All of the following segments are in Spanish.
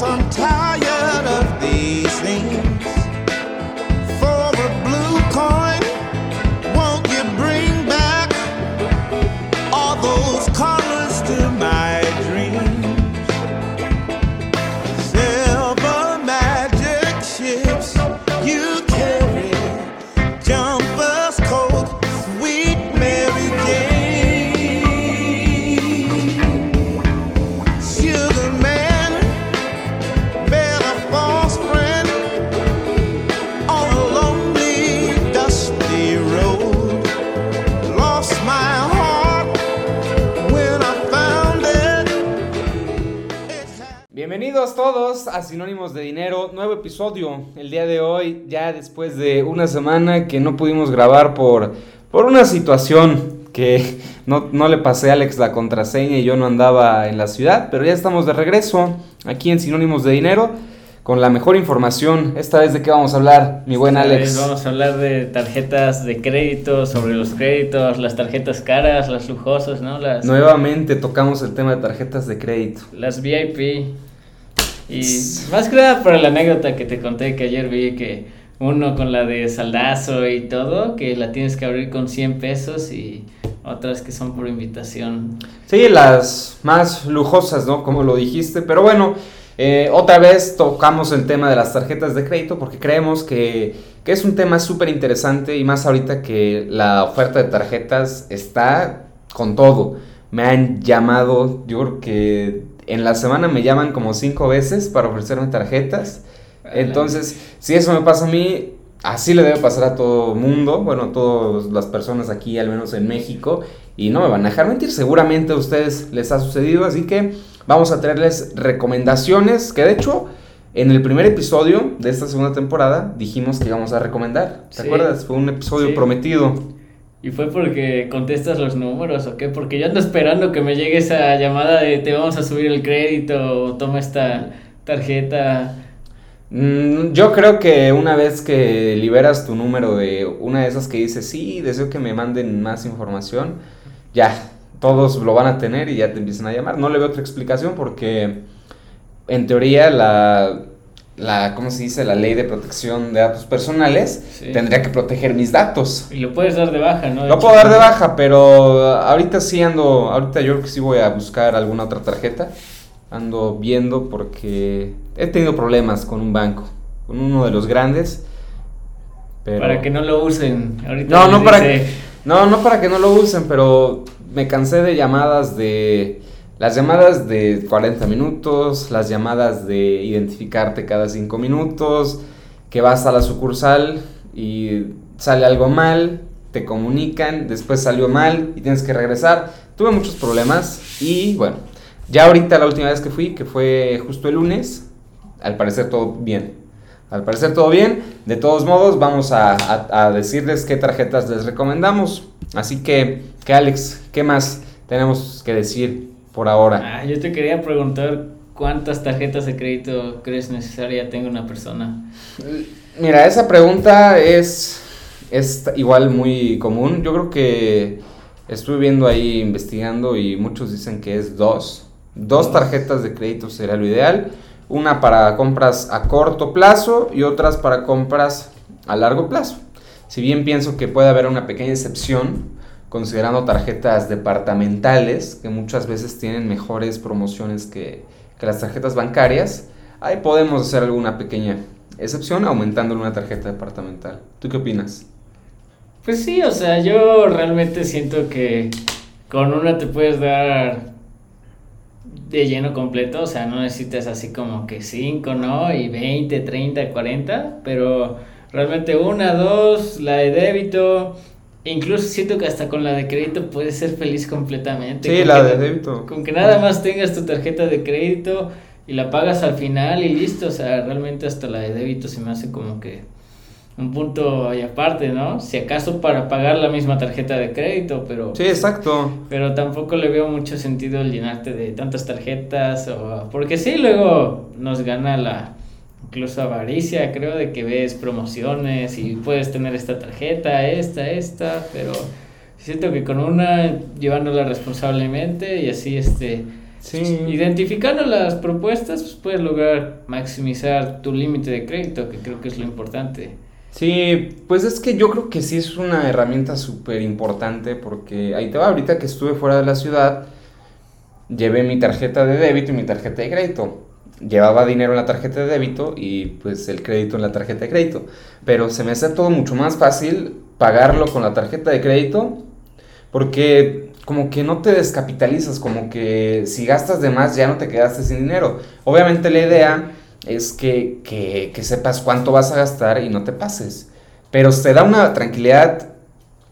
I'm tired Bienvenidos todos a Sinónimos de Dinero, nuevo episodio el día de hoy, ya después de una semana que no pudimos grabar por, por una situación que no, no le pasé a Alex la contraseña y yo no andaba en la ciudad, pero ya estamos de regreso aquí en Sinónimos de Dinero con la mejor información. Esta vez de qué vamos a hablar, mi buen Esta Alex. vez Vamos a hablar de tarjetas de crédito, sobre los créditos, las tarjetas caras, las lujosas, ¿no? Las, Nuevamente tocamos el tema de tarjetas de crédito. las VIP. Y más que nada por la anécdota que te conté que ayer vi que uno con la de saldazo y todo, que la tienes que abrir con 100 pesos y otras que son por invitación. Sí, las más lujosas, ¿no? Como lo dijiste, pero bueno, eh, otra vez tocamos el tema de las tarjetas de crédito porque creemos que, que es un tema súper interesante y más ahorita que la oferta de tarjetas está con todo. Me han llamado, yo que en la semana me llaman como cinco veces para ofrecerme tarjetas. Entonces, si eso me pasa a mí, así le debe pasar a todo mundo, bueno, a todas las personas aquí, al menos en México, y no me van a dejar mentir, seguramente a ustedes les ha sucedido, así que vamos a traerles recomendaciones, que de hecho, en el primer episodio de esta segunda temporada dijimos que íbamos a recomendar, ¿te Sí. acuerdas? Fue un episodio Sí. prometido. ¿Y fue porque contestas los números o qué? Porque yo ando esperando que me llegue esa llamada de te vamos a subir el crédito o toma esta tarjeta. Mm, yo creo que una vez que liberas tu número de una de esas que dice, sí, deseo que me manden más información, ya, todos lo van a tener y ya te empiezan a llamar. No le veo otra explicación porque en teoría la, la ¿cómo se dice? La ley de protección de datos personales Sí. tendría que proteger mis datos. Y lo puedes dar de baja, ¿no? De Lo hecho, puedo dar de baja, pero ahorita sí ando, ahorita yo creo que sí voy a buscar alguna otra tarjeta. Ando viendo porque he tenido problemas con un banco, con uno de los grandes. Pero... Para que no lo usen. Ahorita No, no para, dice- no, no para que no lo usen, pero me cansé de llamadas de... Las llamadas de 40 minutos, las llamadas de identificarte cada 5 minutos, que vas a la sucursal y sale algo mal, te comunican, después salió mal y tienes que regresar. Tuve muchos problemas y bueno, ya ahorita la última vez que fui, que fue justo el lunes, al parecer todo bien. Al parecer todo bien. De todos modos, vamos a, a- decirles qué tarjetas les recomendamos. Así que, que Alex, ¿qué más tenemos que decir por ahora? Ah, yo te quería preguntar cuántas tarjetas de crédito crees necesaria tenga una persona. Mira, esa pregunta es, es igual muy común. Yo creo que estuve viendo ahí investigando y muchos dicen que es dos. Dos Dos. tarjetas de crédito sería lo ideal. Una para compras a corto plazo y otras para compras a largo plazo. Si bien pienso que puede haber una pequeña excepción, considerando tarjetas departamentales, que muchas veces tienen mejores promociones que, que las tarjetas bancarias, ahí podemos hacer alguna pequeña excepción aumentando una tarjeta departamental. ¿Tú qué opinas? Pues sí, o sea, yo realmente siento que con una te puedes dar de lleno completo, o sea, no necesitas así como que 5, ¿no? Y 20, 30, 40, pero realmente una, dos, la de débito, incluso siento que hasta con la de crédito puedes ser feliz completamente. Sí, con la que- de débito. Con que nada más tengas tu tarjeta de crédito y la pagas al final y listo, o sea, realmente hasta la de débito se me hace como que un punto y aparte, ¿no? Si acaso para pagar la misma tarjeta de crédito, pero Sí, exacto. pero tampoco le veo mucho sentido llenarte de tantas tarjetas o porque sí luego nos gana la incluso avaricia, creo de que ves promociones y puedes tener esta tarjeta, esta, esta, pero Siento que con una, llevándola responsablemente y así, este, Sí. identificando las propuestas, pues puedes lograr maximizar tu límite de crédito, que creo que es lo importante. Sí, pues es que yo creo que sí es una herramienta súper importante porque ahí te va, ahorita que estuve fuera de la ciudad, llevé mi tarjeta de débito y mi tarjeta de crédito. Llevaba dinero en la tarjeta de débito y pues el crédito en la tarjeta de crédito. Pero se me hace todo mucho más fácil pagarlo con la tarjeta de crédito porque como que no te descapitalizas, como que si gastas de más ya no te quedaste sin dinero. Obviamente la idea es que, que, que sepas cuánto vas a gastar y no te pases. Pero te da una tranquilidad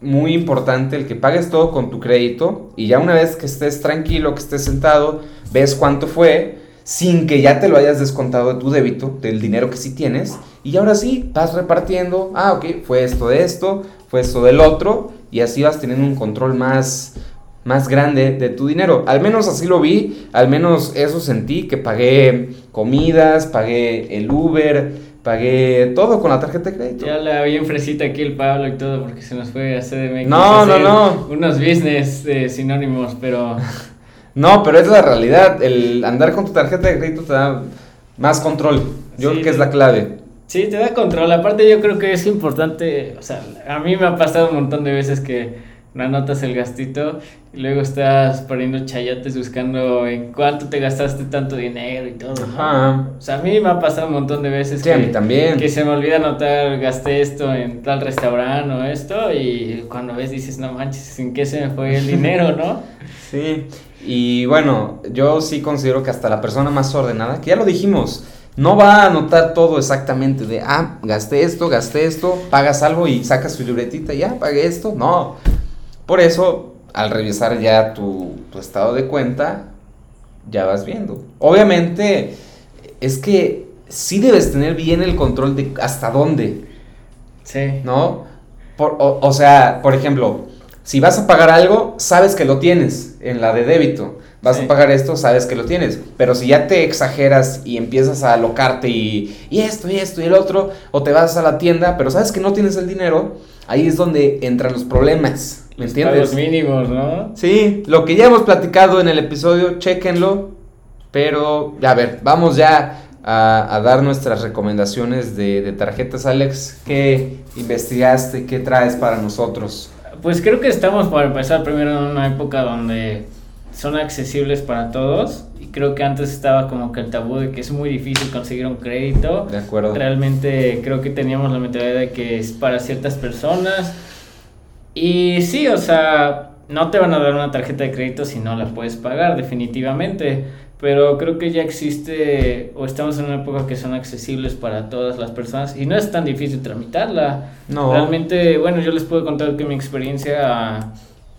muy importante el que pagues todo con tu crédito y ya una vez que estés tranquilo, que estés sentado, ves cuánto fue sin que ya te lo hayas descontado de tu débito, del dinero que sí tienes, y ahora sí, vas repartiendo, ah, ok, fue esto de esto, fue esto del otro, y así vas teniendo un control más, más grande de tu dinero. Al menos así lo vi, al menos eso sentí, que pagué comidas, pagué el Uber, pagué todo con la tarjeta de crédito. Ya la vi en fresita aquí el Pablo y todo porque se nos fue a CDMX. No, no, no. Unos business eh, sinónimos, pero No, pero es la realidad, el andar con tu tarjeta de crédito te da más control, yo Sí, creo que es la clave. sí, te da control. Aparte yo creo que es importante, o sea, a mí me ha pasado un montón de veces que no anotas el gastito y luego estás poniendo chayotes buscando en cuánto te gastaste tanto dinero y todo. Ajá. O sea, a mí me ha pasado un montón de veces Sí, que, a mí también. que se me olvida anotar, gasté esto en tal restaurante o esto, y cuando ves dices, no manches, ¿en qué se me fue el dinero, no? Sí, y bueno, yo sí considero que hasta la persona más ordenada, que ya lo dijimos, no va a anotar todo exactamente de, ah, gasté esto, gasté esto, pagas algo y sacas su libretita, ya, pagué esto. No. Por eso, al revisar ya tu, tu estado de cuenta, ya vas viendo. Obviamente, es que sí debes tener bien el control de hasta dónde. Sí. ¿no? Por- o, o sea, por ejemplo, si vas a pagar algo, sabes que lo tienes en la de débito. Vas Sí. a pagar esto, sabes que lo tienes. Pero si ya te exageras y empiezas a alocarte y, y esto y esto y el otro, o te vas a la tienda, pero sabes que no tienes el dinero, ahí es donde entran los problemas. ¿Me Los entiendes? pagos mínimos, ¿no? Sí, lo que ya hemos platicado en el episodio, chéquenlo. Pero, a ver, vamos ya a, a dar nuestras recomendaciones de, de tarjetas, Alex. ¿Qué investigaste? ¿Qué traes para nosotros? Pues creo que estamos para empezar primero en una época donde son accesibles para todos y creo que antes estaba como que el tabú de que es muy difícil conseguir un crédito. De acuerdo. Realmente creo que teníamos la mentalidad de que es para ciertas personas y sí, o sea, no te van a dar una tarjeta de crédito si no la puedes pagar definitivamente, pero creo que ya existe o estamos en una época que son accesibles para todas las personas y no es tan difícil tramitarla. No. Realmente, bueno, yo les puedo contar que mi experiencia a,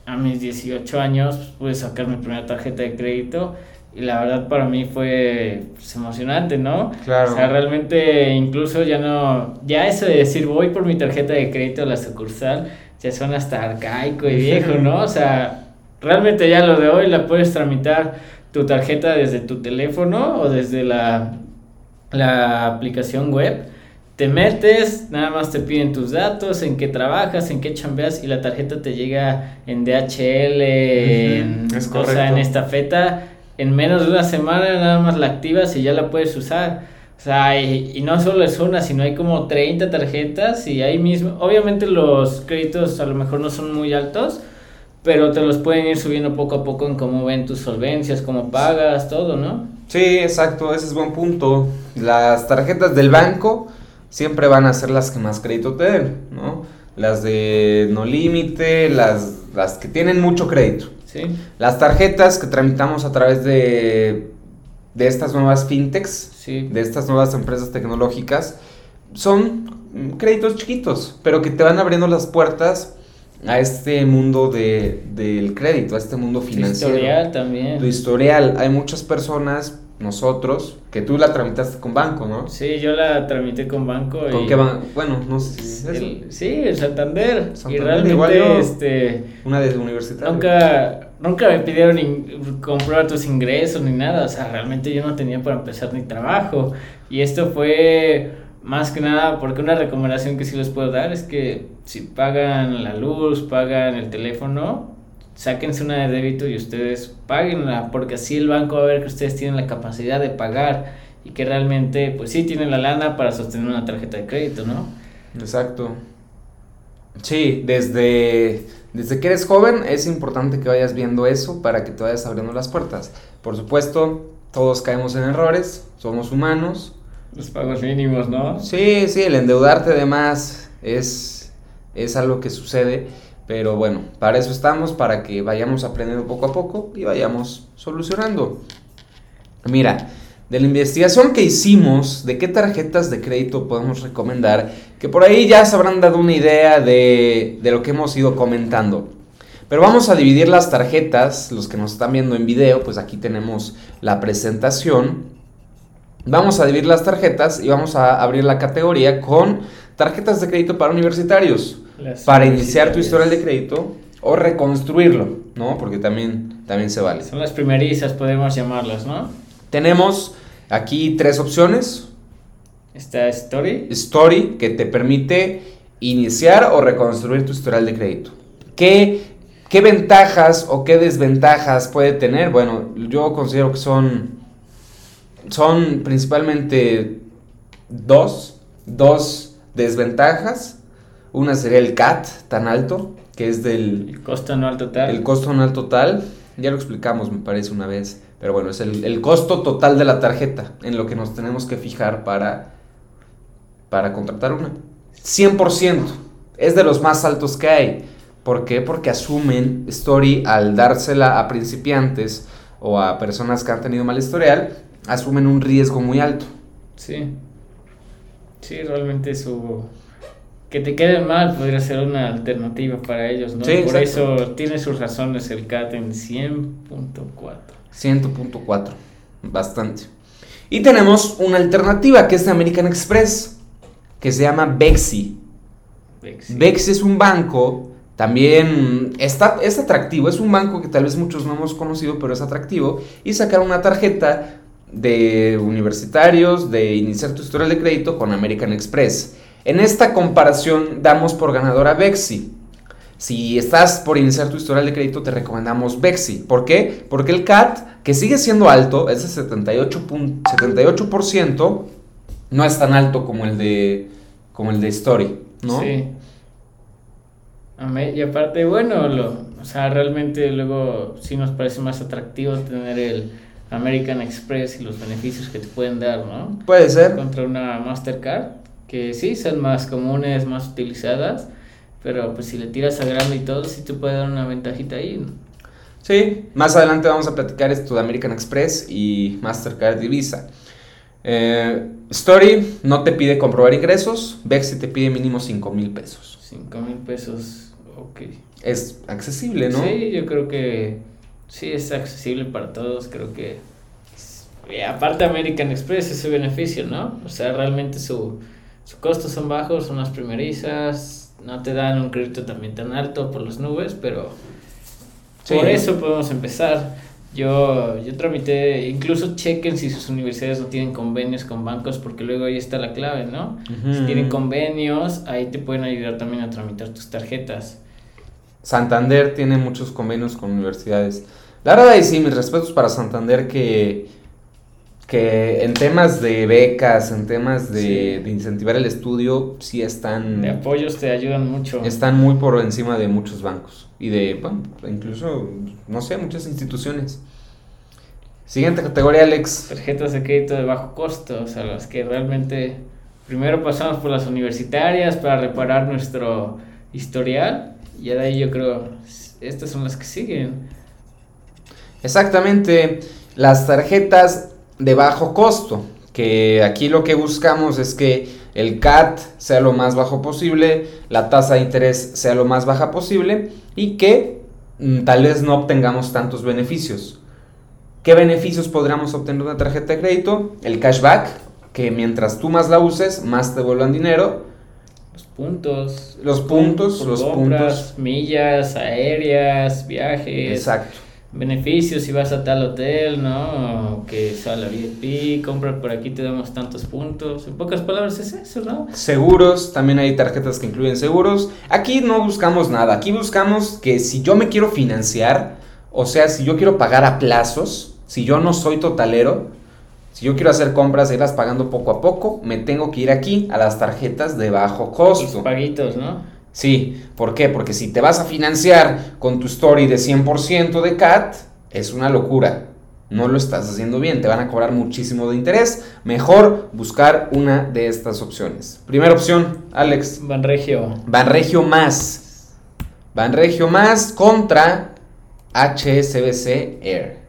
a mis 18 años pude sacar mi primera tarjeta de crédito y la verdad para mí fue pues, emocionante, ¿no? Claro. O sea, realmente incluso ya no, ya eso de decir voy por mi tarjeta de crédito a la sucursal, ya suena hasta arcaico y viejo, ¿no? O sea, realmente ya lo de hoy la puedes tramitar tu tarjeta desde tu teléfono o desde la, la aplicación web. Te metes, nada más te piden tus datos, en qué trabajas, en qué chambeas y la tarjeta te llega en DHL, en, es o sea, en estafeta. En menos de una semana nada más la activas y ya la puedes usar. O sea, y, y no solo es una, sino hay como 30 tarjetas y ahí mismo, obviamente los créditos a lo mejor no son muy altos, pero te los pueden ir subiendo poco a poco en cómo ven tus solvencias, cómo pagas, todo, ¿no? Sí, exacto, ese es buen punto. Las tarjetas del banco siempre van a ser las que más crédito te den, ¿no? Las de no límite, las, las que tienen mucho crédito. Sí. Las tarjetas que tramitamos a través de, de estas nuevas fintechs, Sí. de estas nuevas empresas tecnológicas, son mm, créditos chiquitos, pero que te van abriendo las puertas a este mundo de, del crédito, a este mundo Tu financiero. historial también. Tu historial. Hay muchas personas, nosotros, que tú la tramitaste con banco, ¿no? Sí, yo la tramité con banco. ¿Con y- qué banco? Bueno, no sé si es el- sí, el Santander. y Santander, realmente, igual yo. este, Una de universitario. nunca, nunca me pidieron in- comprobar tus ingresos ni nada. O sea, realmente yo no tenía para empezar ni trabajo. Y esto fue más que nada, porque una recomendación que sí les puedo dar es que si pagan la luz, pagan el teléfono, sáquense una de débito y ustedes paguenla, porque así el banco va a ver que ustedes tienen la capacidad de pagar y que realmente, pues sí, tienen la lana para sostener una tarjeta de crédito, ¿no? Exacto. Sí, desde, desde que eres joven es importante que vayas viendo eso para que te vayas abriendo las puertas. Por supuesto, todos caemos en errores, somos humanos. Los pagos mínimos, ¿no? Sí, sí, el endeudarte de más es, es algo que sucede, pero bueno, para eso estamos, para que vayamos aprendiendo poco a poco y vayamos solucionando. Mira, de la investigación que hicimos de qué tarjetas de crédito podemos recomendar, que por ahí ya se habrán dado una idea de, de, lo que hemos ido comentando. Pero vamos a dividir las tarjetas, los que nos están viendo en video, pues aquí tenemos la presentación. Vamos a dividir las tarjetas y vamos a abrir la categoría con tarjetas de crédito para universitarios, Las para iniciar tu historial de crédito o reconstruirlo, ¿no? Porque también, también se vale. Son las primerizas, podemos llamarlas, ¿no? Tenemos aquí tres opciones. Está Story, Story, que te permite iniciar o reconstruir tu historial de crédito. ¿Qué, qué ventajas o qué desventajas puede tener? Bueno, yo considero que son, son principalmente dos, dos desventajas. Una sería el CAT tan alto, que es del el costo anual total. el costo anual total. Ya lo explicamos, me parece, una vez. Pero bueno, es el, el costo total de la tarjeta en lo que nos tenemos que fijar para, para contratar una. 100%. Es de los más altos que hay. ¿Por qué? Porque asumen Story al dársela a principiantes o a personas que han tenido mal historial, asumen un riesgo muy alto. Sí. Sí, realmente su... Que te queden mal podría ser una alternativa para ellos, ¿no? Sí, Por exacto. eso tiene sus razones el CAT en 100.4. 100.4. Bastante. Y tenemos una alternativa que es de American Express, que se llama Bexi. Bexi. Bex es un banco, también está, es atractivo, es un banco que tal vez muchos no hemos conocido, pero es atractivo. Y sacaron una tarjeta de universitarios, de iniciar tu historial de crédito con American Express. En esta comparación damos por ganadora Bexi. Si estás por iniciar tu historial de crédito, te recomendamos Bexi. ¿Por qué? Porque el CAT, que sigue siendo alto, es de 78, pun- 78%, no es tan alto como el de, como el de Story, ¿no? Sí. Y aparte, bueno, lo, o sea, realmente luego sí nos parece más atractivo tener el American Express y los beneficios que te pueden dar, ¿no? Puede ser. Contra una Mastercard, que sí son más comunes, más utilizadas, pero pues si le tiras a grande y todo, sí te puede dar una ventajita ahí. ¿no? Sí, más adelante vamos a platicar esto de American Express y Mastercard y Visa. Eh, Story no te pide comprobar ingresos, Bexi te pide mínimo 5 mil pesos. 5 mil pesos, ok. Es accesible, ¿no? Sí, yo creo que sí es accesible para todos, creo que y aparte American Express ese beneficio, ¿no? O sea, realmente su, su costos son bajos, son las primerizas, no te dan un crédito también tan alto por las nubes, pero Sí. por eso podemos empezar. Yo, yo tramité, incluso chequen si sus universidades no tienen convenios con bancos, porque luego ahí está la clave, ¿no? Si tienen convenios, ahí te pueden ayudar también a tramitar tus tarjetas. Santander tiene muchos convenios con universidades. La verdad, y sí, mis respetos para Santander que, que en temas de becas, en temas de, Sí. de incentivar el estudio, sí están... De apoyos te ayudan mucho. están muy por encima de muchos bancos y de, bueno, incluso, no sé, muchas instituciones. Siguiente categoría, Alex. tarjetas de crédito de bajo costo, o sea, las que realmente primero pasamos por las universitarias para reparar nuestro historial y de ahí yo creo estas son las que siguen. Exactamente, las tarjetas de bajo costo, que aquí lo que buscamos es que el CAT sea lo más bajo posible, la tasa de interés sea lo más baja posible y que mm, tal vez no obtengamos tantos beneficios. ¿Qué beneficios podríamos obtener de una tarjeta de crédito? El cashback, que mientras tú más la uses, más te vuelvan dinero. Los puntos. Los puntos, los compras, Millas, aéreas, viajes. Exacto. Beneficios si vas a tal hotel, ¿no? O que sea la VIP, compra por aquí, te damos tantos puntos. En pocas palabras es eso, ¿no? Seguros, también hay tarjetas que incluyen seguros. Aquí no buscamos nada, aquí buscamos que si yo me quiero financiar, o sea, si yo quiero pagar a plazos, si yo no soy totalero, si yo quiero hacer compras e irlas pagando poco a poco, me tengo que ir aquí a las tarjetas de bajo Los costo. paguitos, ¿no? Sí, ¿por qué? Porque si te vas a financiar con tu story de 100% de CAT, es una locura. No lo estás haciendo bien, te van a cobrar muchísimo de interés. Mejor buscar una de estas opciones. Primera opción, Alex. Banregio. Banregio más. Banregio más contra HSBC Air.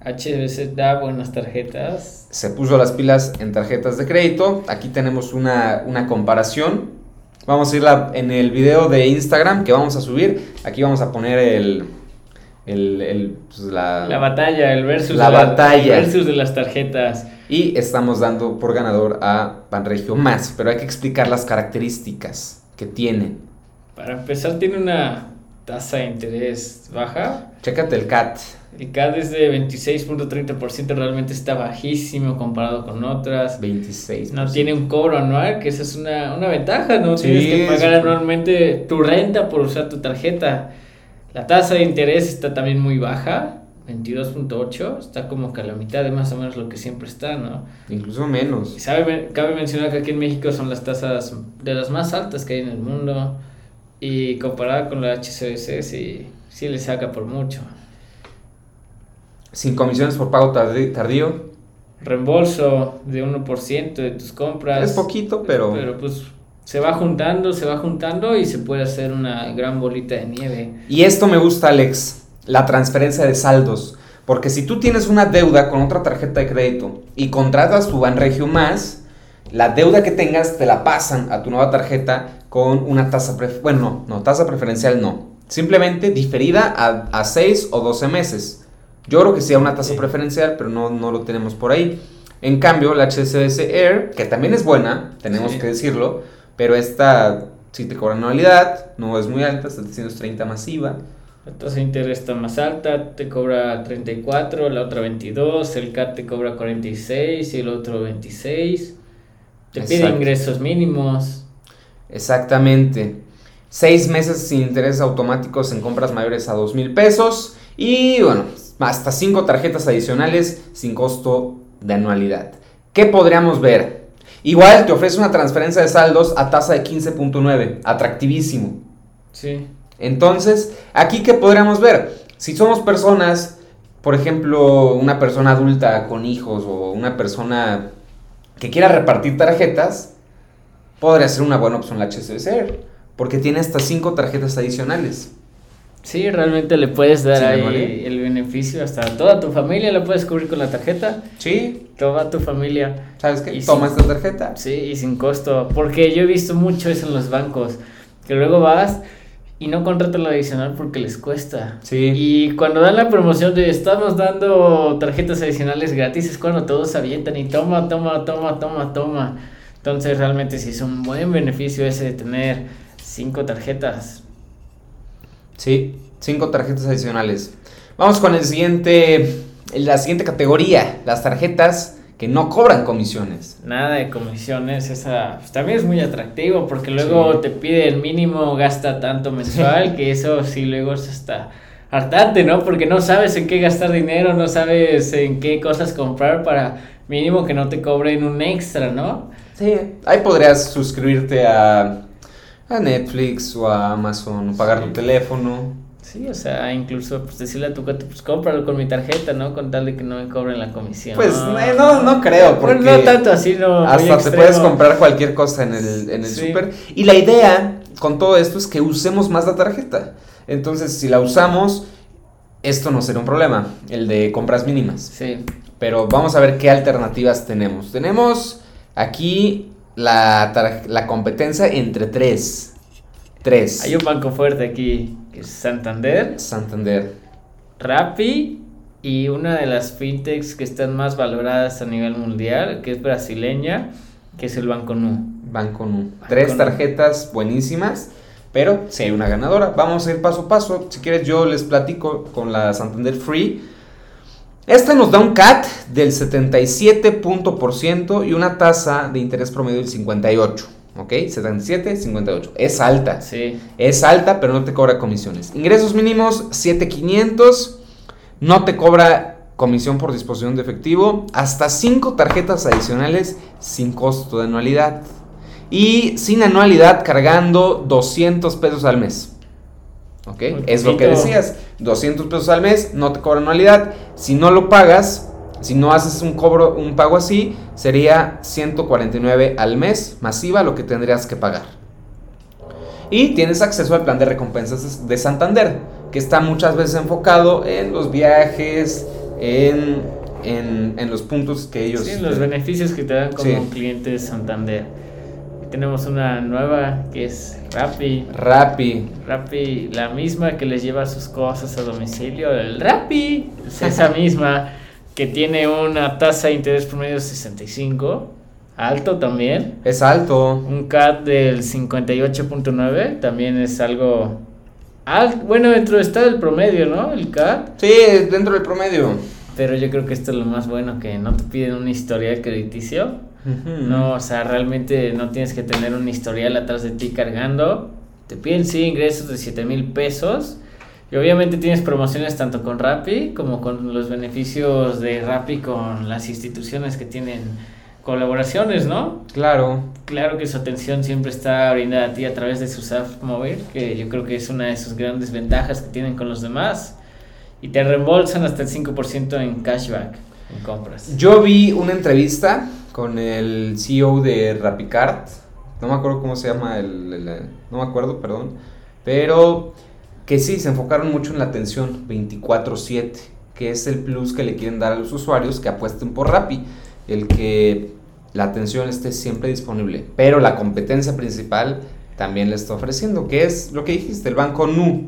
HBC da buenas tarjetas. Se puso las pilas en tarjetas de crédito. Aquí tenemos una, una comparación. Vamos a ir la- en el video de Instagram que vamos a subir. Aquí vamos a poner el. el, el, pues, la, La batalla, el versus, La de batalla. el versus de las tarjetas. y estamos dando por ganador a Banregio más. Pero hay que explicar las características que tienen. Para empezar, tiene una tasa de interés baja. Chécate el CAT. El CAD es de 26.30%, realmente está bajísimo comparado con otras. 26. No tiene un cobro anual, que esa es una, una ventaja, no Sí, tienes que pagar anualmente tu renta por usar tu tarjeta. La tasa de interés está también muy baja, 22.8, está como que a la mitad de más o menos lo que siempre está, ¿no? Incluso Y menos. sabe, cabe mencionar que aquí en México son las tasas de las más altas que hay en el mundo y comparada con la HCBC sí, sí le saca por mucho. Sin comisiones por pago tardío. Reembolso de 1% de tus compras. Es poquito, pero. Pero pues se va juntando, se va juntando y se puede hacer una gran bolita de nieve. Y esto me gusta, Alex, la transferencia de saldos. Porque si tú tienes una deuda con otra tarjeta de crédito y contratas tu Banregio más, la deuda que tengas te la pasan a tu nueva tarjeta con una tasa. Bueno, no, no, tasa preferencial no. Simplemente diferida a, a 6 o 12 meses. Yo creo que sí a una tasa Sí. preferencial, pero no, no lo tenemos por ahí. En cambio, la HSBC Air, que también es buena, tenemos Sí. que decirlo, pero esta sí te cobra anualidad, no es muy alta, 730 masiva. La tasa de interés está más alta, te cobra 34, la otra 22, el CAT te cobra 46 y el otro 26. Te pide ingresos mínimos. Exactamente. Seis meses sin intereses automáticos en compras mayores a dos mil pesos. Y bueno, hasta cinco tarjetas adicionales sin costo de anualidad. ¿Qué podríamos ver? Igual te ofrece una transferencia de saldos a tasa de 15.9. Atractivísimo. Sí. Entonces, aquí qué podríamos ver? Si somos personas, por ejemplo, una persona adulta con hijos o una persona que quiera repartir tarjetas, podría ser una buena opción la HSBC, porque tiene hasta cinco tarjetas adicionales. Sí, realmente le puedes dar Sin ahí anualidad. el beneficio hasta a toda tu familia, la puedes cubrir con la tarjeta. Sí, Toda tu familia. ¿sabes qué? Y Toma sí. esta tarjeta. Sí, y sin costo. Porque yo he visto mucho eso en los bancos. Que luego vas y no contratan lo adicional porque les cuesta. Sí. Y cuando dan la promoción de estamos dando tarjetas adicionales gratis es cuando todos se avientan y toma, toma, toma, toma, toma. Entonces realmente sí es un buen beneficio ese de tener cinco tarjetas. Sí, cinco tarjetas adicionales. Vamos con el siguiente, la siguiente categoría, las tarjetas que no cobran comisiones. Nada de comisiones, esa pues, también es muy atractivo porque luego Sí. te pide el mínimo, gasta tanto mensual, que eso sí luego es hasta hartante, ¿no? Porque no sabes en qué gastar dinero, no sabes en qué cosas comprar para mínimo que no te cobren un extra, ¿no? Sí, ahí podrías suscribirte a, a Netflix o a Amazon, o pagar Sí. tu teléfono. Sí, o sea, incluso pues decirle a tu cuate, pues cómpralo con mi tarjeta, ¿no? Con tal de que no me cobren la comisión. Pues eh, no, no creo, porque no tanto así, no. hasta te puedes comprar cualquier cosa en el, en el Sí. súper. Y la idea con todo esto es que usemos más la tarjeta. Entonces, si la usamos, esto no será un problema, el de compras mínimas. Sí, Pero vamos a ver qué alternativas tenemos. Tenemos aquí la, la competencia entre tres. Tres. hay un banco fuerte aquí, que es Santander. Santander. Rappi y una de las fintechs que están más valoradas a nivel mundial, que es brasileña, que es el Banco Nu. Banco Nu. Banco Tres Nu. tarjetas buenísimas. Pero si hay una ganadora, vamos a ir paso a paso. Si quieres, yo les platico con la Santander Free. Esta nos da un CAT del 77% y una tasa de interés promedio del 58. ¿Ok? 77, 58. Es alta. Sí. Es alta, pero no te cobra comisiones. Ingresos mínimos 7500. No te cobra comisión por disposición de efectivo. Hasta 5 tarjetas adicionales sin costo de anualidad. Y sin anualidad cargando 200 pesos al mes. ¿Ok? Muy Es lo que decías. 200 pesos al mes, no te cobra anualidad. Si no lo pagas, si no haces un cobro, un pago así, sería 149 al mes, masiva lo que tendrías que pagar. Y tienes acceso al plan de recompensas de Santander, que está muchas veces enfocado en los viajes, en, en, en los puntos que ellos... Sí, los beneficios que te dan como Sí. cliente de Santander. Tenemos una nueva que es Rappi. Rappi. Rappi, la misma que les lleva sus cosas a domicilio. El Rappi es esa misma que tiene una tasa de interés promedio de 65. Alto también. Es alto. Un CAT del 58.9 también es algo... al- bueno, dentro está el promedio, ¿no? El CAT. Sí, dentro del promedio. Pero yo creo que esto es lo más bueno, que no te piden un historial crediticio. No, o sea, realmente no tienes que tener un historial atrás de ti cargando. Te piden sí ingresos de 7 mil pesos. Y obviamente tienes promociones tanto con Rappi como con los beneficios de Rappi con las instituciones que tienen colaboraciones, ¿no? Claro. Claro que su atención siempre está brindada a ti a través de sus apps móvil, que yo creo que es una de sus grandes ventajas que tienen con los demás. Y te reembolsan hasta el 5% en cashback en compras. Yo vi una entrevista con el CEO de Rapicard. No me acuerdo cómo se llama el, no me acuerdo, perdón. Pero que sí, se enfocaron mucho en la atención 24/7, que es el plus que le quieren dar a los usuarios que apuesten por Rappi, el que la atención esté siempre disponible, pero la competencia principal también le está ofreciendo, que es lo que dijiste, el banco Nu.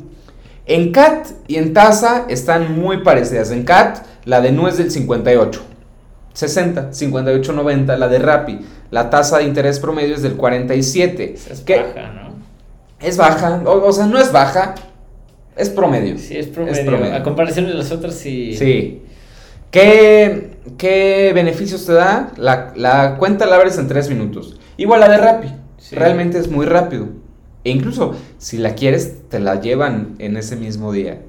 En CAT y en tasa están muy parecidas. En CAT, la de Nu es del 58. 60, 58, 90, la de Rappi. La tasa de interés promedio es del 47. Esa es que baja, ¿no? es baja, o, o sea, no es baja, es promedio. Sí, es promedio. promedio. A comparación de las otras, sí. Sí. ¿Qué, qué beneficios te da? La, la cuenta la abres en 3 minutos. Igual la de Rappi. Sí. Realmente es muy rápido. E incluso, si la quieres, te la llevan en ese mismo día.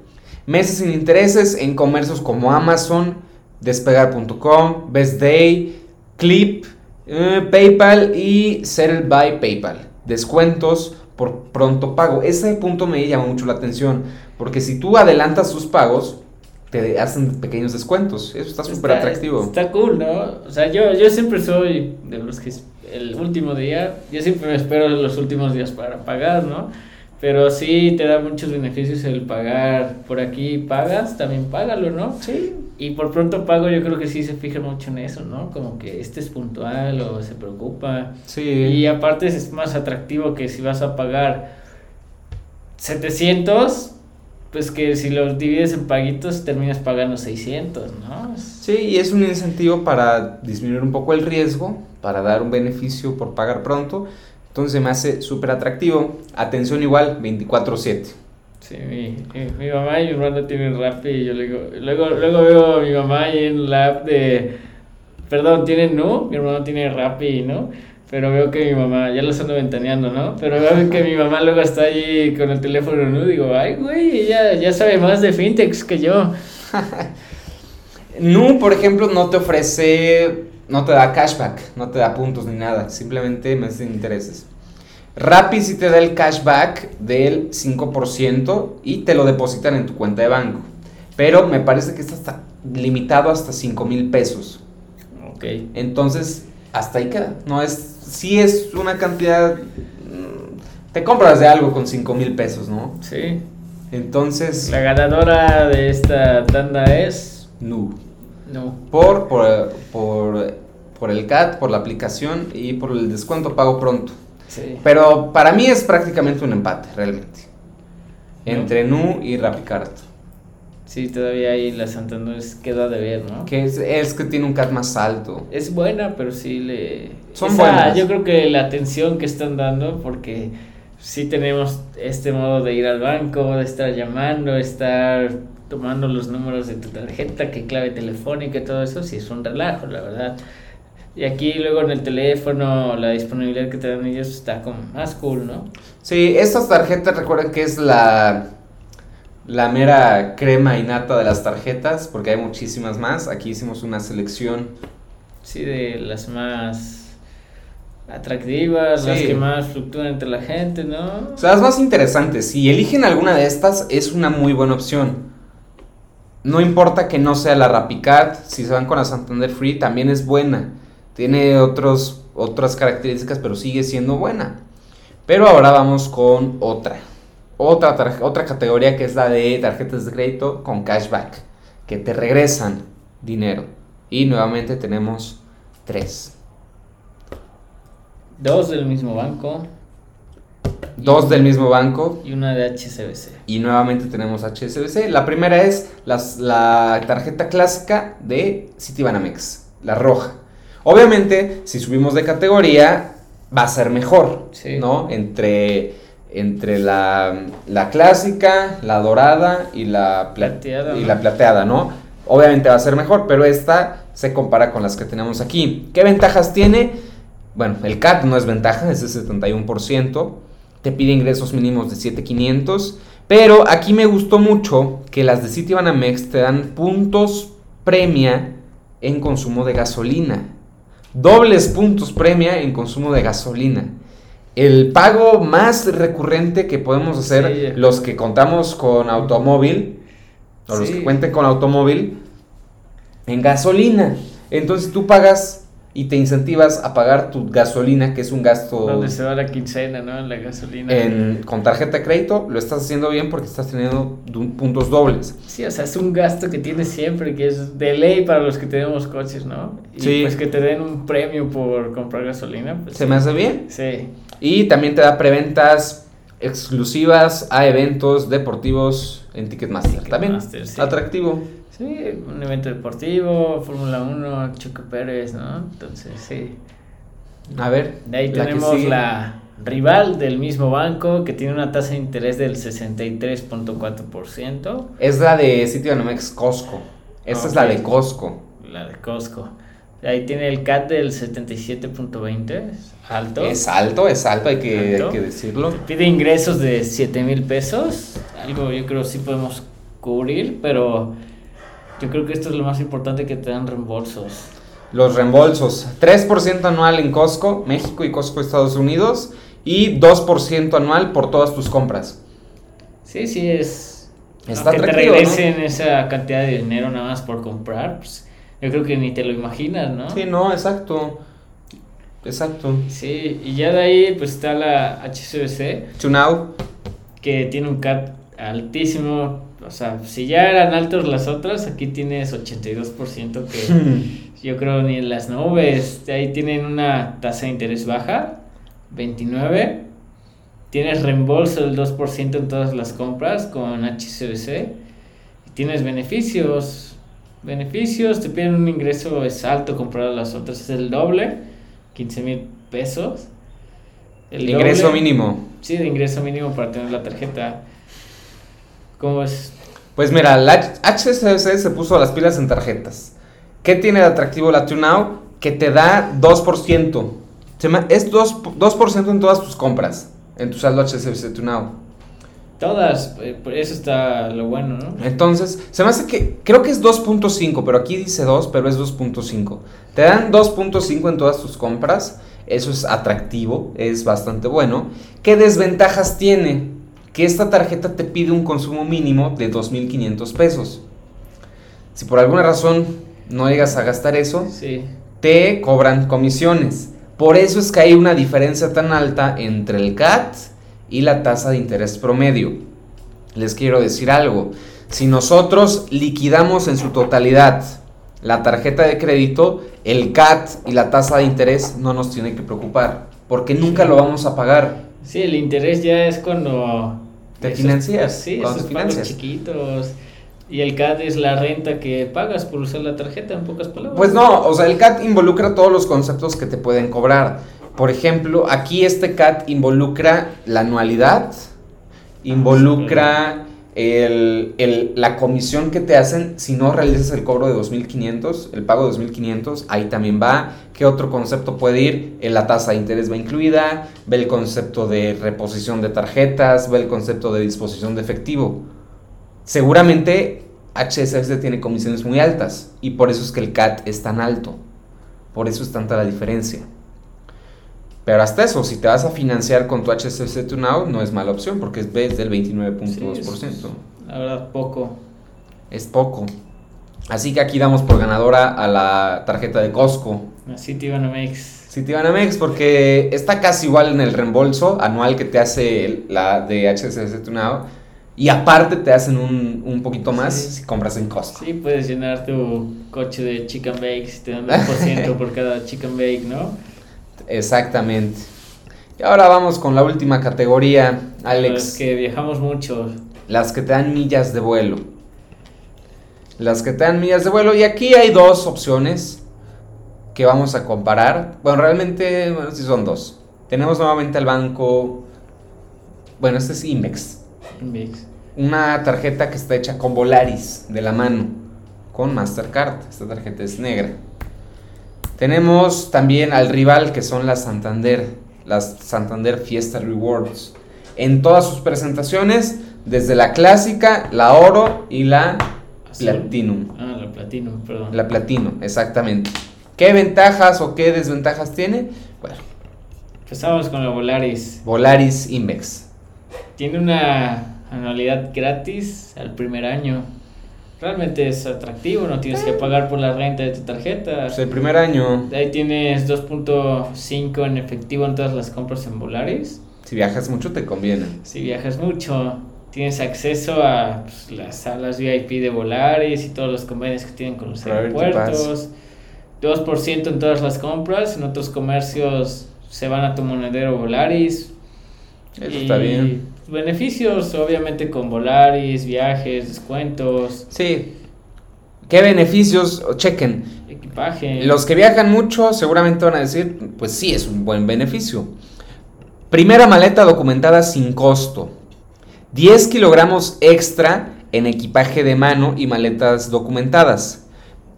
Meses sin intereses en comercios como Amazon, Despegar.com, Best Day, Clip, eh, PayPal y Settle by PayPal. Descuentos por pronto pago. Ese punto me llama mucho la atención. Porque si tú adelantas tus pagos, te hacen pequeños descuentos. Eso está súper atractivo. Está cool, ¿no? O sea, yo, yo siempre soy de los que es- el último día, yo siempre me espero los últimos días para pagar, ¿no? Pero sí te da muchos beneficios el pagar por aquí, pagas, también págalo, ¿no? Sí. Y por pronto pago yo creo que sí se fija mucho en eso, ¿no? Como que este es puntual o se preocupa. Sí. Y aparte es más atractivo que si vas a pagar 700, pues que si los divides en paguitos terminas pagando 600, ¿no? Sí, y es un incentivo para disminuir un poco el riesgo, para dar un beneficio por pagar pronto. Entonces me hace súper atractivo. Atención igual, 24/7. Sí, mi, mi, mamá y mi hermano tienen Rappi y yo le digo, luego, luego veo a mi mamá ahí en la app de, perdón, tienen Nu, mi hermano tiene Rappi, ¿no? Pero veo que mi mamá, ya los ando ventaneando, ¿no? Pero veo que mi mamá luego está allí con el teléfono Nu, digo, ay, güey, ella ya sabe más de fintechs que yo. Nu, por ejemplo, no te ofrece, no te da cashback, no te da puntos ni nada, simplemente meses sin intereses. Rappi sí te da el cashback del 5% y te lo depositan en tu cuenta de banco. Pero me parece que está hasta limitado hasta 5 mil pesos. Ok. Entonces, hasta ahí queda. No es, sí es una cantidad. mm, Te compras de algo con 5 mil pesos, ¿no? Sí. Entonces, La ganadora de esta tanda es... no. No. Por, por, por, por el CAT, por la aplicación y por el descuento pago pronto. Sí. Pero para mí es prácticamente un empate, realmente. ¿No? Entre Nu y Rapicard. Sí, todavía ahí la Santander queda de ver, ¿no? Que es, es que tiene un CAT más alto. Es buena, pero sí le... Son esa- buenas. Yo creo que la atención que están dando, porque sí tenemos este modo de ir al banco, de estar llamando, estar tomando los números de tu tarjeta, que clave telefónica y todo eso, sí es un relajo, la verdad. Y aquí luego en el teléfono, la disponibilidad que te dan ellos está como más cool, ¿no? Sí, estas tarjetas recuerden que es la, la mera crema y nata de las tarjetas, porque hay muchísimas más. Aquí hicimos una selección. Sí, de las más atractivas, las que más fluctúan entre la gente, ¿no? O sea, las más interesantes. Si eligen alguna de estas, es una muy buena opción. No importa que no sea la Rapicat, si se van con la Santander Free, también es buena. Tiene otros, otras características, pero sigue siendo buena. Pero ahora vamos con otra. Otra, otra categoría que es la de tarjetas de crédito con cashback, que te regresan dinero. Y nuevamente tenemos tres. Dos del mismo banco Dos del mismo banco, y una de HSBC. Y nuevamente tenemos HSBC. La primera es las- la tarjeta clásica de Citibanamex, la roja. Obviamente, si subimos de categoría, va a ser mejor, Sí. ¿no? Entre, entre la, la clásica, la dorada y la, pla- Plateada, y ¿no? la plateada, ¿no? Obviamente va a ser mejor, pero esta se compara con las que tenemos aquí. ¿Qué ventajas tiene? Bueno, el CAT no es ventaja, es de 71%. Te pide ingresos mínimos de 7500. Pero aquí me gustó mucho que las de Citibanamex te dan puntos premia en consumo de gasolina. Dobles puntos premia en consumo de gasolina. El pago más recurrente que podemos hacer Sí. los que contamos con automóvil, o los que cuenten con automóvil, en gasolina. Entonces tú pagas y te incentivas a pagar tu gasolina, que es un gasto Donde se va la quincena, ¿no? En la gasolina. en- con tarjeta de crédito, lo estás haciendo bien porque estás teniendo puntos dobles. Sí, o sea, es un gasto que tienes siempre, que es de ley para los que tenemos coches, ¿no? Y Sí. pues que te den un premio por comprar gasolina, pues Se me hace bien. Sí. Y también te da preventas exclusivas a eventos deportivos en Ticketmaster. También Ticketmaster, sí. atractivo. Sí, un evento deportivo, Fórmula 1, Choco Pérez, ¿no? Entonces, sí. A ver, De ahí la tenemos la rival del mismo banco que tiene una tasa de interés del 63.4%, Es la de Citibanamex Costco. Esta es la de Costco. la de Costco. Ahí tiene el CAT del 77.20, es alto. Es alto, es alto, hay que, Alto. hay que decirlo. Pide ingresos de 7 mil pesos, algo yo creo sí podemos cubrir, pero yo creo que esto es lo más importante que te dan reembolsos. Los reembolsos. 3% anual en Costco, México y Costco Estados Unidos. Y 2% anual por todas tus compras. Sí, sí, es... Está aunque te regresen esa cantidad de dinero nada más por comprar, pues yo creo que ni te lo imaginas, ¿no? Sí, no, exacto. Exacto. Sí, y ya de ahí pues está la To now. que tiene un CAT altísimo. O sea, si ya eran altos las otras, aquí tienes 82% que yo creo ni en las nubes. Ahí tienen una tasa de interés baja, 29. Tienes reembolso del 2% en todas las compras con HSBC. Y tienes beneficios. Beneficios, te piden un ingreso, es alto comparado a las otras, es el doble, 15 mil pesos. El Ingreso doble- mínimo. Sí, de ingreso mínimo para tener la tarjeta. ¿Cómo es? Pues mira, la HSBC se puso las pilas en tarjetas. ¿Qué tiene de atractivo la TuneNow? Que te da 2%. Se llama- es 2%, 2% en todas tus compras. En tu saldo HSBC TuneNow. Todas, eh, por eso está lo bueno, ¿no? Entonces, se me hace que, creo que es 2.5, pero aquí dice 2, pero es 2.5. Te dan 2.5 en todas tus compras, eso es atractivo, es bastante bueno. ¿Qué desventajas tiene? Que esta tarjeta te pide un consumo mínimo de 2.500 pesos. Si por alguna razón no llegas a gastar eso, Sí. te cobran comisiones. Por eso es que hay una diferencia tan alta entre el CAT y la tasa de interés promedio. Les quiero decir algo. Si nosotros liquidamos en su totalidad la tarjeta de crédito, el CAT y la tasa de interés no nos tiene que preocupar, porque nunca lo vamos a pagar. Sí, el interés ya es cuando... Te esos- financias, Sí, cuando esos te pagos financias. chiquitos. Y el CAD es la renta que pagas por usar la tarjeta, en pocas palabras. Pues no, o sea, el CAT involucra todos los conceptos que te pueden cobrar. Por ejemplo, aquí este CAT involucra la anualidad, involucra el, el- la comisión que te hacen si no realizas el cobro de 2.500, el pago de 2.500, ahí también va. ¿Qué otro concepto puede ir? En la tasa de interés va incluida, ve el concepto de reposición de tarjetas, ve el concepto de disposición de efectivo. Seguramente HSBC tiene comisiones muy altas y por eso es que el CAT es tan alto. Por eso es tanta la diferencia. Pero hasta eso, si te vas a financiar con tu HSBC To Now, no es mala opción porque es del 29.2%. Sí, La verdad, poco. es poco. Así que aquí damos por ganadora a la tarjeta de Costco. A make. Citibanamex porque está casi igual en el reembolso anual que te hace la de HSBC To Now. Y aparte te hacen un, un poquito más Sí. si compras en Costco. Sí, puedes llenar tu coche de chicken bakes y te dan 2% por cada chicken bake, ¿no? Exactamente. Y ahora vamos con la última categoría, Alex. que viajamos mucho. Las que te dan millas de vuelo. Las que te dan millas de vuelo. Y aquí hay dos opciones que vamos a comparar. Bueno, realmente, bueno, sí son dos. Tenemos nuevamente al banco. Bueno, este es Imex. Bakes. Una tarjeta que está hecha con Volaris de la mano. Con Mastercard. Esta tarjeta es negra. Tenemos también al rival que son las Santander. Las Santander Fiesta Rewards. En todas sus presentaciones, desde la clásica, la oro y la Azul. Platinum. Ah, la platino, perdón. La platino, exactamente. ¿Qué ventajas o qué desventajas tiene? Bueno, Empezamos con la Volaris. Volaris Invex. Tiene una anualidad gratis al primer año. Realmente es atractivo, no tienes que pagar por la renta de tu tarjeta. Pues el primer año, Ahí tienes 2.5 en efectivo en todas las compras en Volaris. si viajas mucho, te conviene. Si viajas mucho, tienes acceso a pues, las salas VIP de Volaris y todos los convenios que tienen con los Priority aeropuertos. 2% en todas las compras, en otros comercios se van a tu monedero Volaris. Eso Y está bien. Beneficios, obviamente, con Volaris, viajes, descuentos, Sí. ¿Qué beneficios? Chequen. equipaje. Los que viajan mucho seguramente van a decir, pues sí, es un buen beneficio. Primera maleta documentada sin costo. 10 kilogramos extra en equipaje de mano y maletas documentadas.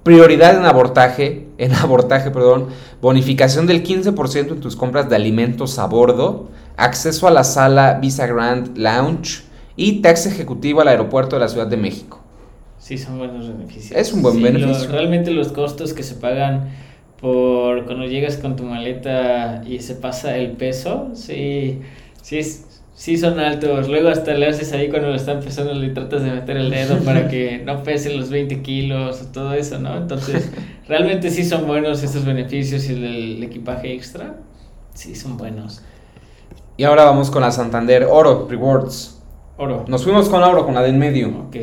Prioridad en abortaje, en abortaje, perdón, bonificación del 15% en tus compras de alimentos a bordo, acceso a la sala Visa Grand Lounge y taxa ejecutiva al aeropuerto de la Ciudad de México. Sí, son buenos beneficios. Es un buen Sí, beneficio. lo- realmente los costos que se pagan por cuando llegas con tu maleta y se pasa el peso, sí, sí, es- sí son altos. Luego hasta le haces ahí cuando lo están pesando, le tratas de meter el dedo para que no pese los 20 kilos o todo eso, ¿no? Entonces, realmente sí son buenos estos beneficios y el, el equipaje extra, sí son buenos. Y ahora vamos con la Santander Oro Rewards. Oro. Nos fuimos con la Oro, con la del medio. Ok.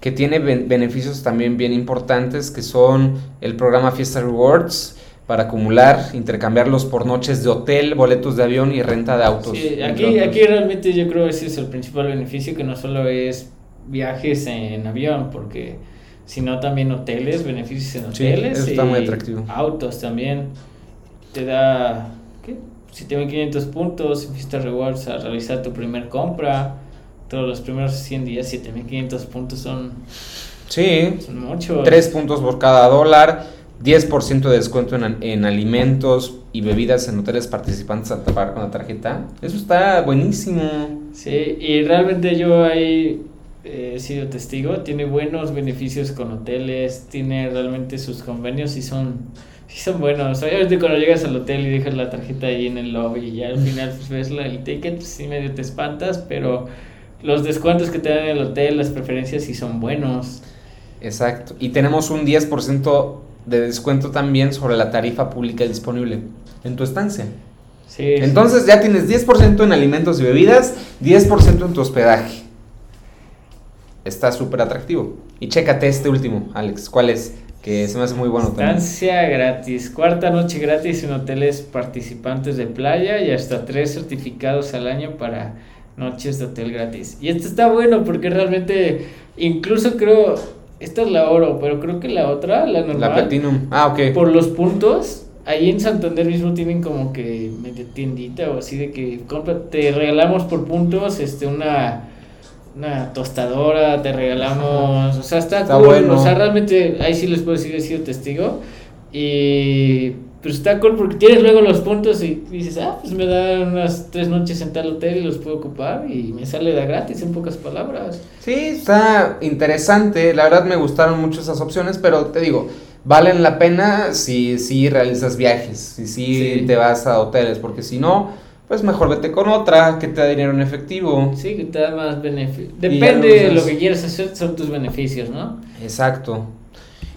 que tiene ben- beneficios también bien importantes, que son el programa Fiesta Rewards para acumular, intercambiarlos por noches de hotel, boletos de avión y renta de autos. Sí, aquí, aquí realmente yo creo que ese es el principal beneficio, que no solo es viajes en avión, porque sino también hoteles, beneficios en Sí, hoteles. eso está y muy atractivo. Autos también. Te da. 7500 puntos Fiesta Rewards a realizar tu primer compra. Todos los primeros 100 días, 7500 puntos son, Sí, son muchos. 3 puntos por cada dólar, 10% de descuento en, en alimentos y bebidas en hoteles participantes al pagar con la tarjeta. Eso está buenísimo. Sí, y realmente yo ahí eh, he sido testigo, tiene buenos beneficios con hoteles, tiene realmente sus convenios y son, sí son buenos. Obviamente cuando llegas al hotel y dejas la tarjeta ahí en el lobby y ya al final pues, ves la- el ticket, pues, sí medio te espantas, pero los descuentos que te dan en el hotel, las preferencias sí son buenos. Exacto. Y tenemos un 10% de descuento también sobre la tarifa pública disponible en tu estancia. Sí, sí. Entonces ya tienes 10% en alimentos y bebidas, 10% en tu hospedaje. Está súper atractivo. Y chécate este último, Alex. ¿Cuál es? Que se me hace muy bueno también. Estancia gratis, cuarta noche gratis en hoteles participantes de playa y hasta tres certificados al año para noches de hotel gratis. Y esto está bueno porque realmente, incluso creo, esta es la oro, pero creo que la otra, la normal, La Platinum. Ah, ok. por los puntos, ahí en Santander mismo tienen como que medio tiendita o así de que compra, te regalamos por puntos este una una tostadora, te regalamos, o sea, está, Está cool, bueno. o sea, realmente ahí sí les puedo decir, he sido testigo y pues está cool porque tienes luego los puntos y dices, ah, pues me dan unas tres noches en tal hotel y los puedo ocupar y me sale de gratis en pocas palabras. Sí, está interesante. La verdad me gustaron mucho esas opciones, pero te digo, valen la pena si, si realizas viajes, si, si Sí. te vas a hoteles, porque si no, pues mejor vete con otra que te da dinero en efectivo. Sí, que te da más beneficios. Depende lo de lo que quieras hacer, son tus beneficios, ¿no? Exacto.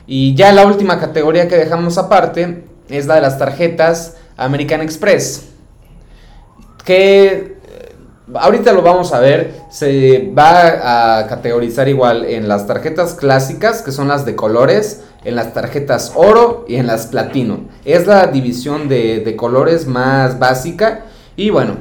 Y ya la última categoría que dejamos aparte es la de las tarjetas American Express. Que eh, ahorita lo vamos a ver, se va a categorizar igual en las tarjetas clásicas, que son las de colores, en las tarjetas oro y en las platino. Es la división de, de colores más básica. Y bueno,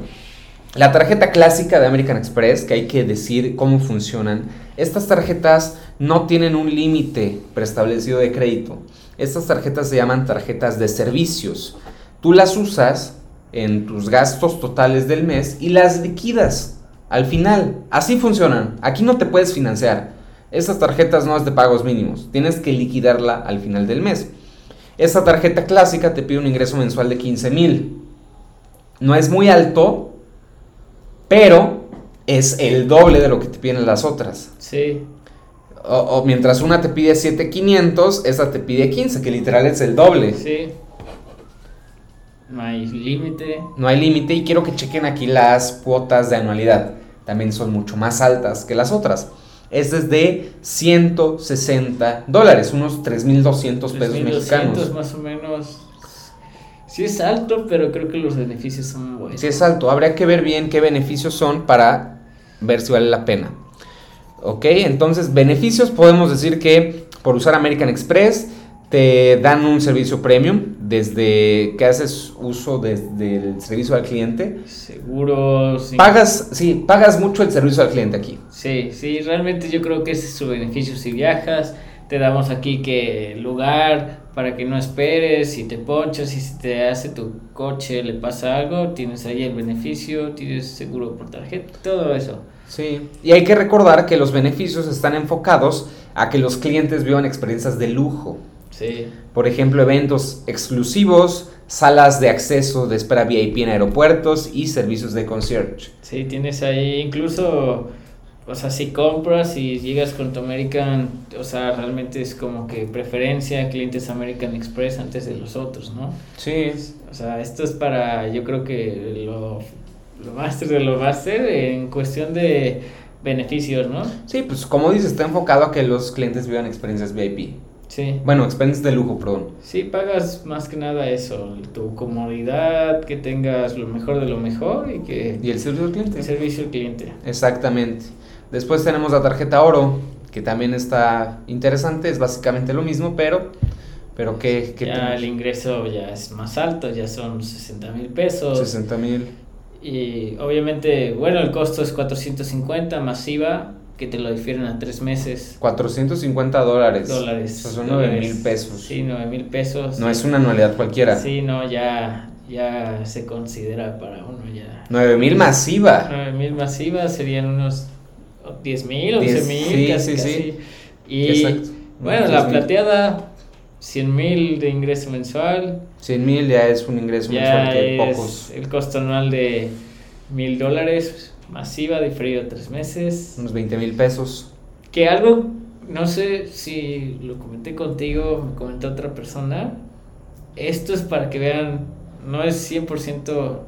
la tarjeta clásica de American Express, que hay que decir cómo funcionan, estas tarjetas no tienen un límite preestablecido de crédito. Estas tarjetas se llaman tarjetas de servicios. Tú las usas en tus gastos totales del mes y las liquidas al final. Así funcionan. Aquí no te puedes financiar. Estas tarjetas no es de pagos mínimos. Tienes que liquidarla al final del mes. Esta tarjeta clásica te pide un ingreso mensual de 15 mil. No es muy alto, pero es el doble de lo que te piden las otras. Sí. O, o mientras una te pide 7500, esta te pide 15, que literal es el doble. Sí. No hay límite. No hay límite y quiero que chequen aquí las cuotas de anualidad. También son mucho más altas que las otras. Esta es de 160 dólares, unos 3.200 pesos 3.200 mexicanos. más o menos. Sí es alto, pero creo que los beneficios son buenos. Si es alto, habría que ver bien qué beneficios son para ver si vale la pena. Ok, entonces beneficios podemos decir que por usar American Express te dan un servicio premium desde que haces uso desde el servicio al cliente. Seguros. sí. Pagas, sí, pagas mucho el servicio al cliente aquí. Sí, sí, realmente yo creo que ese es su beneficio si viajas. Te damos aquí que lugar para que no esperes, si te ponchas y si te hace tu coche, le pasa algo, tienes ahí el beneficio, tienes seguro por tarjeta, todo eso. Sí, y hay que recordar que los beneficios están enfocados a que los clientes vivan experiencias de lujo. Sí, Por ejemplo, eventos exclusivos, salas de acceso de espera VIP en aeropuertos y servicios de concierge. sí, tienes ahí incluso, o sea, si compras y llegas con tu American, o sea, realmente es como que preferencia clientes American Express antes de los otros, ¿no? Sí, O sea, esto es para, yo creo que lo, lo máster de lo máster en cuestión de beneficios, ¿no? sí, pues como dices, está enfocado a que los clientes vivan experiencias VIP. Sí. Bueno, experiencias de lujo, perdón. Sí, pagas más que nada eso, tu comodidad, que tengas lo mejor de lo mejor y que Y el servicio al cliente. el servicio al cliente. Exactamente. Después tenemos la tarjeta oro, que también está interesante, es básicamente lo mismo, pero, pero ¿qué, qué Ya tenemos? el ingreso ya es más alto, ya son 60 mil pesos. 60 mil. Y obviamente, bueno, el costo es 450 masiva, que te lo difieren a tres meses. 450 dólares. Dólares. O sea, son 9 dólares. mil pesos. Sí, 9 mil pesos. No es una anualidad cualquiera. Sí, no, ya, ya se considera para uno ya. 9 mil masiva. 9 mil masivas serían unos 10 mil, 11 Diez, mil, sí, casi, sí, sí. casi. Y Exacto. bueno, Unos la 10,000. plateada, 100 mil de ingreso mensual. 100 mil ya es un ingreso mensual Ya que es pocos. el costo anual de mil dólares, masiva, diferido a tres meses. Unos 20 mil pesos. Que algo, no sé si lo comenté contigo, me comentó otra persona. Esto es para que vean, no es 100%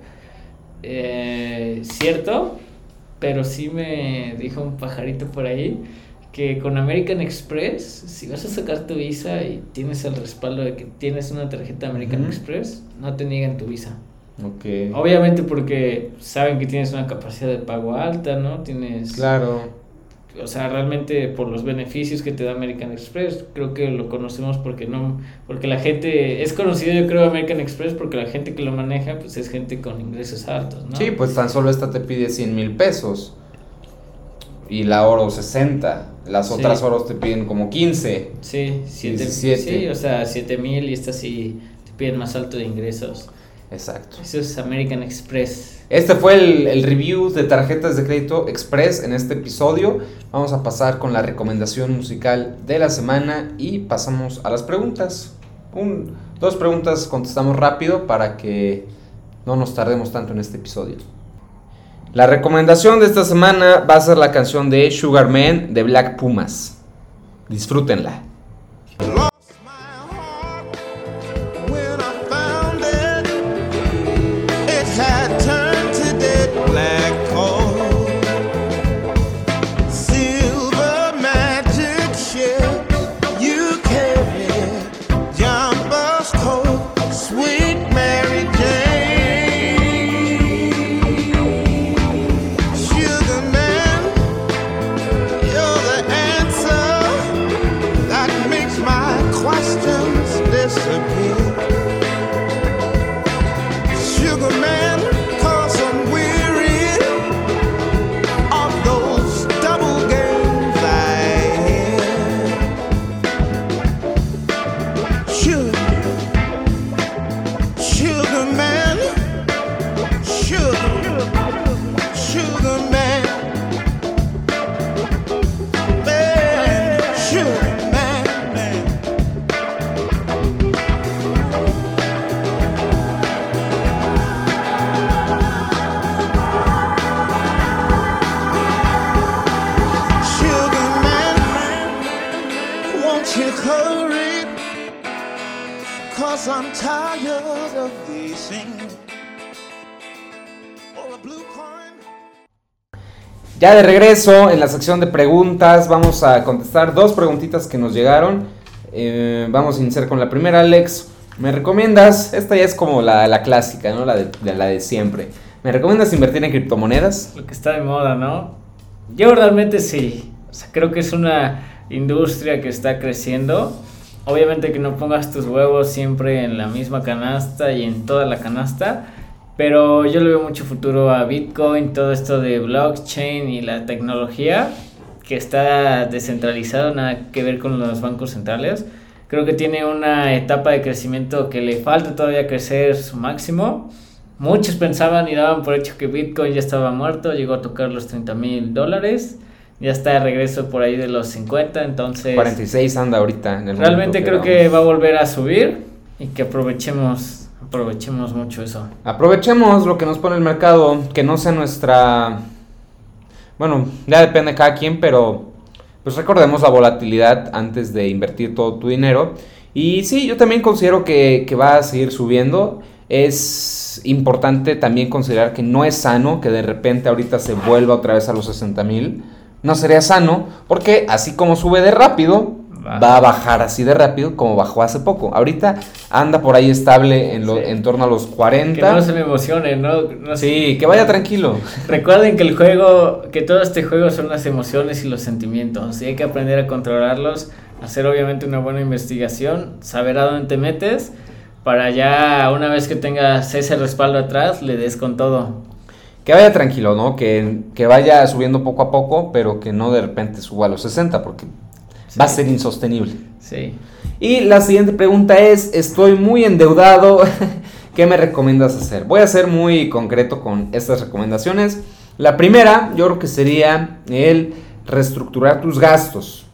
eh, cierto, pero sí me dijo un pajarito por ahí que con American Express, si vas a sacar tu visa y tienes el respaldo de que tienes una tarjeta American. Express, no te niegan tu visa. Ok. Obviamente porque saben que tienes una capacidad de pago alta, ¿no? Tienes Claro. O sea, realmente por los beneficios que te da American Express, creo que lo conocemos porque no, porque la gente, es conocido yo creo American Express porque la gente que lo maneja pues es gente con ingresos altos, ¿no? Sí, pues tan solo esta te pide 100 mil pesos. Y la oro 60. Las Sí. otras oros te piden como 15. Sí, siete, 17. sí, o sea, 7 mil y esta sí te pie más alto de ingresos. Exacto. Eso es American Express. Este fue el, el review de tarjetas de crédito Express en este episodio. Vamos a pasar con la recomendación musical de la semana y pasamos a las preguntas. Un, dos preguntas contestamos rápido para que no nos tardemos tanto en este episodio. La recomendación de esta semana va a ser la canción de Sugar Man de Black Pumas. Disfrútenla. Ya de regreso en la sección de preguntas, vamos a contestar dos preguntitas que nos llegaron. Eh, vamos a iniciar con la primera, Alex. ¿Me recomiendas? Esta ya es como la, la clásica, ¿no? La de, de la de siempre. ¿Me recomiendas invertir en criptomonedas? Lo que está de moda, ¿no? Yo realmente sí. O sea, creo que es una industria que está creciendo. Obviamente que no pongas tus huevos siempre en la misma canasta y en toda la canasta. Pero yo le veo mucho futuro a Bitcoin, todo esto de blockchain y la tecnología que está descentralizado, nada que ver con los bancos centrales. Creo que tiene una etapa de crecimiento que le falta todavía crecer su máximo. Muchos pensaban y daban por hecho que Bitcoin ya estaba muerto, llegó a tocar los 30 mil dólares, ya está de regreso por ahí de los 50, entonces 46 anda ahorita en el realmente momento creo que va a volver a subir y que aprovechemos, aprovechemos mucho eso. Aprovechemos lo que nos pone el mercado, que no sea nuestra... Bueno, ya depende de cada quien, pero pues recordemos la volatilidad antes de invertir todo tu dinero. Y sí, yo también considero que, que va a seguir subiendo. Es importante también considerar que no es sano que de repente ahorita se vuelva otra vez a los 60 mil. No sería sano porque así como sube de rápido, Baja. va a bajar así de rápido como bajó hace poco. Ahorita anda por ahí estable en, lo- Sí. en torno a los 40. Que no se me emocionen, ¿no? No se- Sí, que vaya tranquilo. Recuerden que el juego, que todo este juego son las emociones y los sentimientos. Y hay que aprender a controlarlos, hacer obviamente una buena investigación, saber a dónde te metes, para ya una vez que tengas ese respaldo atrás, le des con todo. Que vaya tranquilo, ¿no? Que, que vaya subiendo poco a poco, pero que no de repente suba a los 60, porque va a ser insostenible. Sí. Y la siguiente pregunta es, estoy muy endeudado, ¿qué me recomiendas hacer? Voy a ser muy concreto con estas recomendaciones. La primera, yo creo que sería el reestructurar tus gastos.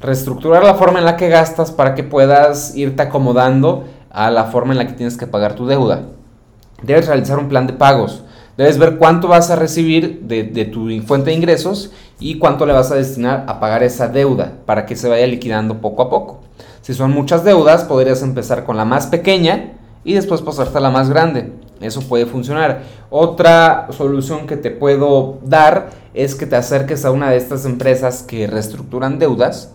Reestructurar la forma en la que gastas para que puedas irte acomodando a la forma en la que tienes que pagar tu deuda. Debes realizar un plan de pagos. Debes ver cuánto vas a recibir de, de tu fuente de ingresos y cuánto le vas a destinar a pagar esa deuda para que se vaya liquidando poco a poco. Si son muchas deudas, podrías empezar con la más pequeña y después pasarte a la más grande. Eso puede funcionar. Otra solución que te puedo dar es que te acerques a una de estas empresas que reestructuran deudas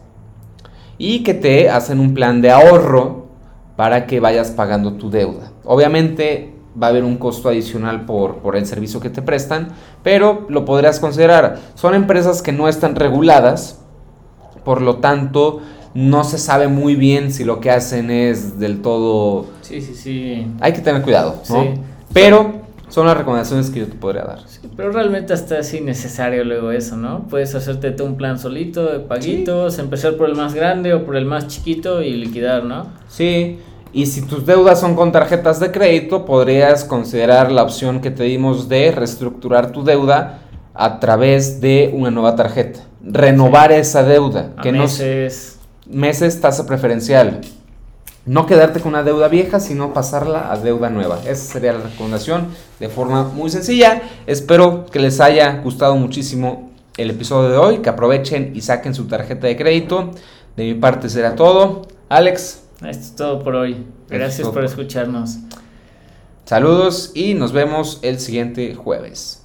y que te hacen un plan de ahorro para que vayas pagando tu deuda. Obviamente va a haber un costo adicional por, por el servicio que te prestan, pero lo podrías considerar. Son empresas que no están reguladas, por lo tanto no se sabe muy bien si lo que hacen es del todo... Sí, sí, sí. Hay que tener cuidado, ¿no? Sí. Pero son las recomendaciones que yo te podría dar. Sí, Pero realmente hasta es innecesario luego eso, ¿no? Puedes hacerte tú un plan solito de paguitos, empezar por el más grande o por el más chiquito y liquidar, ¿no? Sí, Y si tus deudas son con tarjetas de crédito, podrías considerar la opción que te dimos de reestructurar tu deuda a través de una nueva tarjeta. Renovar esa deuda. A que no meses. meses tasa preferencial. No quedarte con una deuda vieja, sino pasarla a deuda nueva. Esa sería la recomendación de forma muy sencilla. Espero que les haya gustado muchísimo el episodio de hoy, que aprovechen y saquen su tarjeta de crédito. De mi parte será todo. Alex, Ah, esto es todo por hoy. Gracias por escucharnos. Saludos y nos vemos el siguiente jueves.